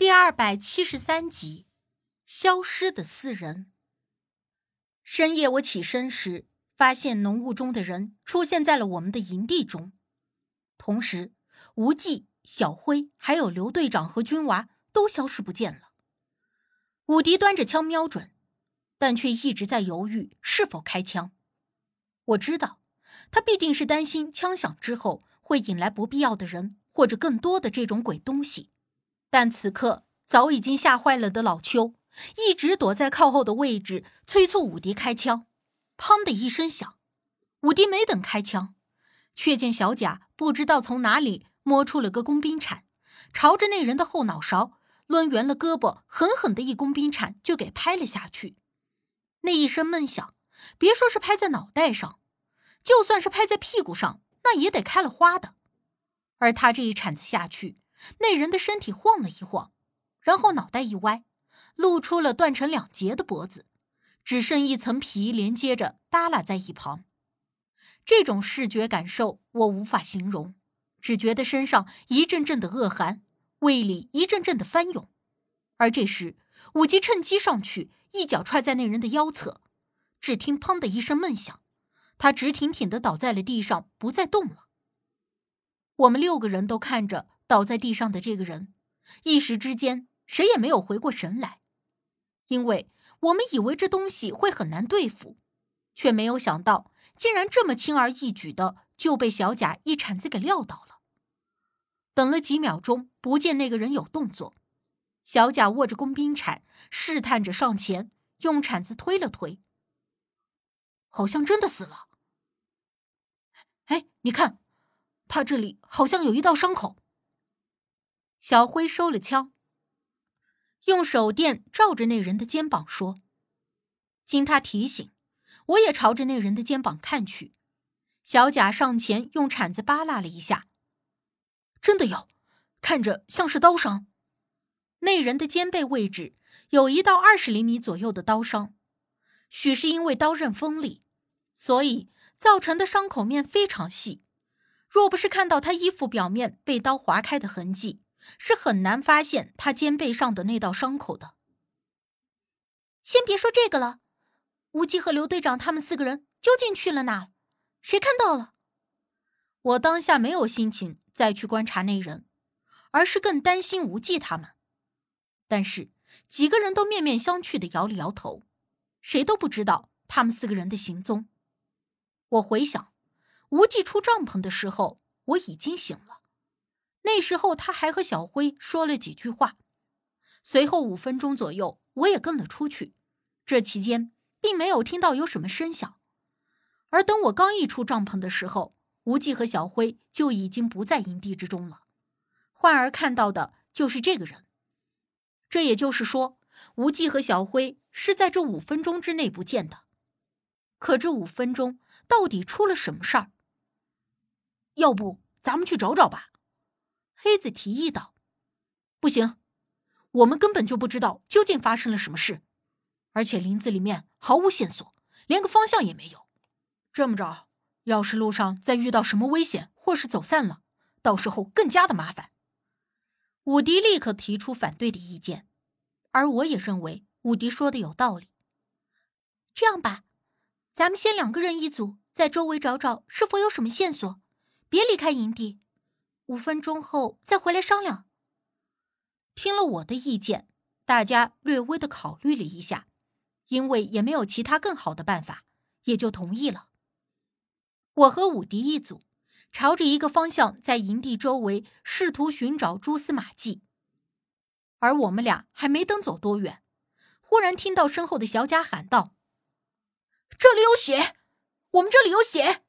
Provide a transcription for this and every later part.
第二百七十三集，消失的四人。深夜我起身时，发现浓雾中的人出现在了我们的营地中，同时无忌、小辉还有刘队长和军娃都消失不见了。武迪端着枪瞄准，但却一直在犹豫是否开枪。我知道，他必定是担心枪响之后会引来不必要的人或者更多的这种鬼东西。但此刻早已经吓坏了的老邱，一直躲在靠后的位置，催促武迪开枪。砰的一声响，武迪没等开枪，却见小贾不知道从哪里摸出了个工兵铲，朝着那人的后脑勺抡圆了胳膊，狠狠的一工兵铲就给拍了下去。那一声闷响，别说是拍在脑袋上，就算是拍在屁股上，那也得开了花的。而他这一铲子下去。那人的身体晃了一晃，然后脑袋一歪，露出了断成两截的脖子，只剩一层皮连接着耷拉在一旁。这种视觉感受我无法形容，只觉得身上一阵阵的恶寒，胃里一阵阵的翻涌。而这时，武吉趁机上去，一脚踹在那人的腰侧，只听“砰”的一声闷响，他直挺挺的倒在了地上，不再动了。我们六个人都看着。倒在地上的这个人，一时之间谁也没有回过神来，因为我们以为这东西会很难对付，却没有想到竟然这么轻而易举的就被小贾一铲子给撂倒了。等了几秒钟，不见那个人有动作，小贾握着工兵铲，试探着上前用铲子推了推，好像真的死了。哎，你看，他这里好像有一道伤口。小辉收了枪，用手电照着那人的肩膀说：“经他提醒，我也朝着那人的肩膀看去。”小贾上前用铲子扒拉了一下，真的有，看着像是刀伤。那人的肩背位置有一道二十厘米左右的刀伤，许是因为刀刃锋利，所以造成的伤口面非常细。若不是看到他衣服表面被刀划开的痕迹，是很难发现他肩背上的那道伤口的。先别说这个了，无忌和刘队长他们四个人究竟去了哪？谁看到了？我当下没有心情再去观察那人，而是更担心无忌他们。但是几个人都面面相觑的摇了摇头，谁都不知道他们四个人的行踪。我回想，无忌出帐篷的时候，我已经醒了。那时候他还和小辉说了几句话，随后五分钟左右，我也跟了出去。这期间并没有听到有什么声响，而等我刚一出帐篷的时候，无忌和小辉就已经不在营地之中了。焕儿看到的就是这个人，这也就是说，无忌和小辉是在这五分钟之内不见的。可这五分钟到底出了什么事儿？要不咱们去找找吧。黑子提议道：“不行，我们根本就不知道究竟发生了什么事，而且林子里面毫无线索，连个方向也没有。这么着，要是路上再遇到什么危险，或是走散了，到时候更加的麻烦。”武迪立刻提出反对的意见，而我也认为武迪说的有道理。这样吧，咱们先两个人一组，在周围找找是否有什么线索，别离开营地。五分钟后再回来商量。听了我的意见，大家略微的考虑了一下，因为也没有其他更好的办法，也就同意了。我和武迪一组，朝着一个方向在营地周围试图寻找蛛丝马迹。而我们俩还没等走多远，忽然听到身后的小贾喊道：“这里有血！我们这里有血！”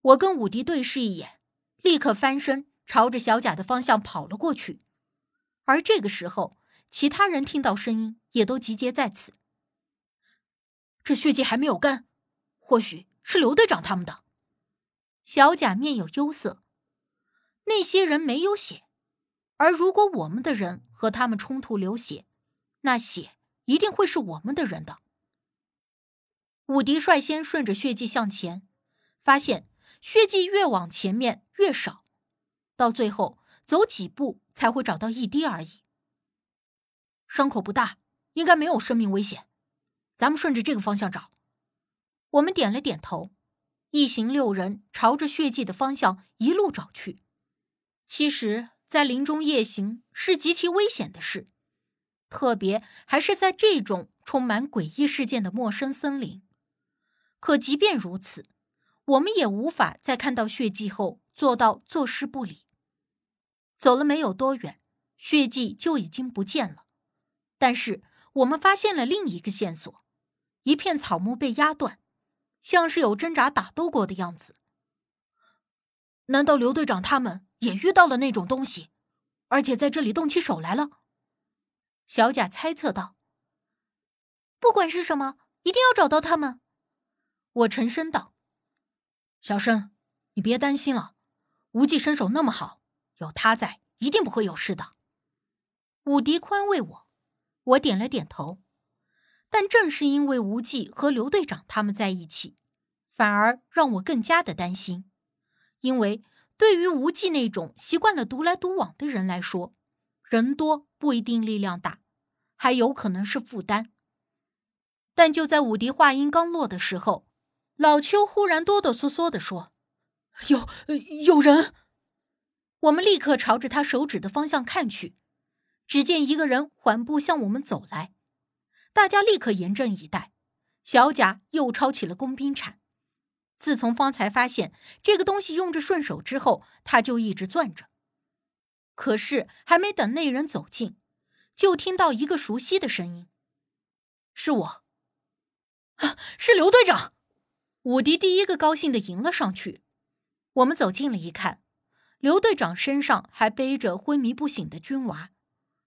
我跟武迪对视一眼。立刻翻身，朝着小贾的方向跑了过去。而这个时候，其他人听到声音，也都集结在此。这血迹还没有干，或许是刘队长他们的。小贾面有忧色。那些人没有血，而如果我们的人和他们冲突流血，那血一定会是我们的人的。武迪率先顺着血迹向前，发现。血迹越往前面越少，到最后走几步才会找到一滴而已。伤口不大，应该没有生命危险。咱们顺着这个方向找。我们点了点头，一行六人朝着血迹的方向一路找去。其实，在林中夜行是极其危险的事，特别还是在这种充满诡异事件的陌生森林。可即便如此，我们也无法在看到血迹后做到坐视不理。走了没有多远，血迹就已经不见了。但是我们发现了另一个线索：一片草木被压断，像是有挣扎打斗过的样子。难道刘队长他们也遇到了那种东西，而且在这里动起手来了？小贾猜测道。不管是什么，一定要找到他们。我沉声道：“小申，你别担心了，无忌身手那么好，有他在，一定不会有事的。”武迪宽慰我，我点了点头。但正是因为无忌和刘队长他们在一起，反而让我更加的担心，因为对于无忌那种习惯了独来独往的人来说，人多不一定力量大，还有可能是负担。但就在武迪话音刚落的时候，老邱忽然哆哆嗦嗦的说：“有有人！”我们立刻朝着他手指的方向看去，只见一个人缓步向我们走来。大家立刻严阵以待。小贾又抄起了工兵铲。自从方才发现这个东西用着顺手之后，他就一直攥着。可是还没等那人走近，就听到一个熟悉的声音：“是我，啊，是刘队长！”武迪第一个高兴的迎了上去。我们走近了一看，刘队长身上还背着昏迷不醒的军娃，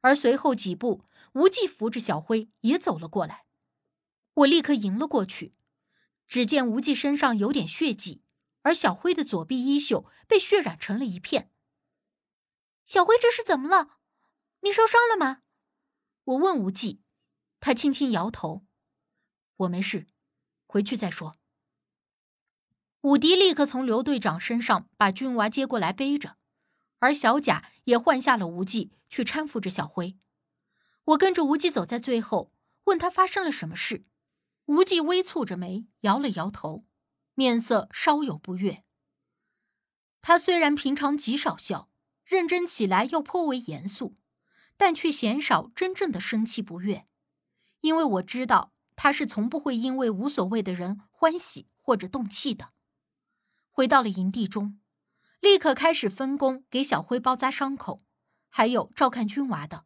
而随后几步，无忌扶着小辉也走了过来。我立刻迎了过去，只见无忌身上有点血迹，而小辉的左臂衣袖被血染成了一片。小辉这是怎么了？你受伤了吗？我问无忌，他轻轻摇头：“我没事，回去再说。”武迪立刻从刘队长身上把军娃接过来背着，而小贾也换下了无忌去搀扶着小辉。我跟着无忌走在最后，问他发生了什么事。无忌微蹙着眉，摇了摇头，面色稍有不悦。他虽然平常极少笑，认真起来又颇为严肃，但却鲜少真正的生气不悦，因为我知道他是从不会因为无所谓的人欢喜或者动气的。回到了营地中，立刻开始分工给小辉包扎伤口，还有照看军娃的。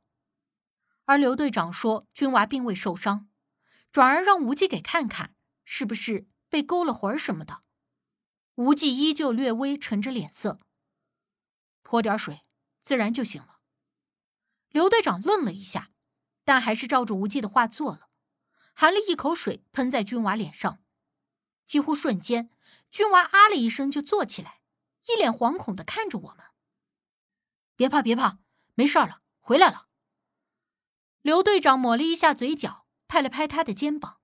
而刘队长说军娃并未受伤，转而让无忌给看看是不是被勾了魂什么的。无忌依旧略微沉着脸色，泼点水，自然就行了。刘队长愣了一下，但还是照着无忌的话做了，含了一口水喷在军娃脸上，几乎瞬间。军娃啊了一声，就坐起来，一脸惶恐的看着我们。别怕，别怕，没事了，回来了。刘队长抹了一下嘴角，拍了拍他的肩膀。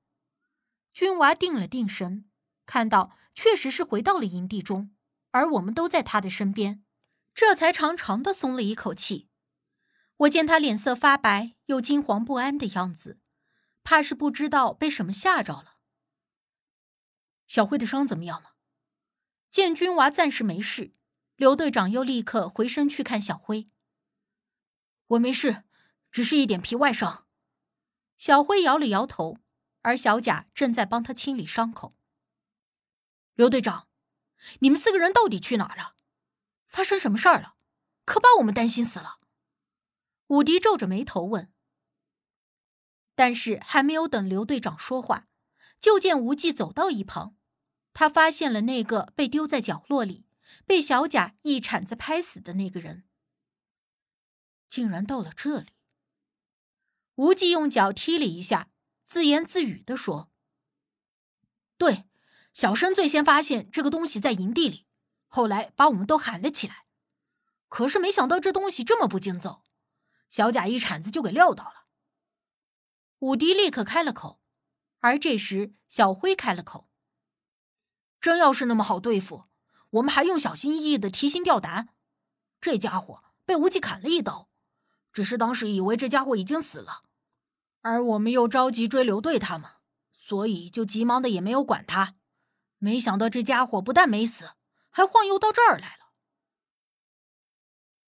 军娃定了定神，看到确实是回到了营地中，而我们都在他的身边，这才长长的松了一口气。我见他脸色发白，又惊惶不安的样子，怕是不知道被什么吓着了。小辉的伤怎么样了？见军娃暂时没事，刘队长又立刻回身去看小辉。我没事，只是一点皮外伤。小辉摇了摇头，而小贾正在帮他清理伤口。刘队长，你们四个人到底去哪儿了？发生什么事儿了？可把我们担心死了。武迪皱着眉头问。但是还没有等刘队长说话，就见无忌走到一旁。他发现了那个被丢在角落里、被小贾一铲子拍死的那个人，竟然到了这里。无忌用脚踢了一下，自言自语的说：“对，小生最先发现这个东西在营地里，后来把我们都喊了起来。可是没想到这东西这么不经揍，小贾一铲子就给撂倒了。”武迪立刻开了口，而这时小辉开了口。真要是那么好对付，我们还用小心翼翼的提心吊胆。这家伙被无忌砍了一刀，只是当时以为这家伙已经死了，而我们又着急追刘队他们，所以就急忙的也没有管他。没想到这家伙不但没死，还晃悠到这儿来了。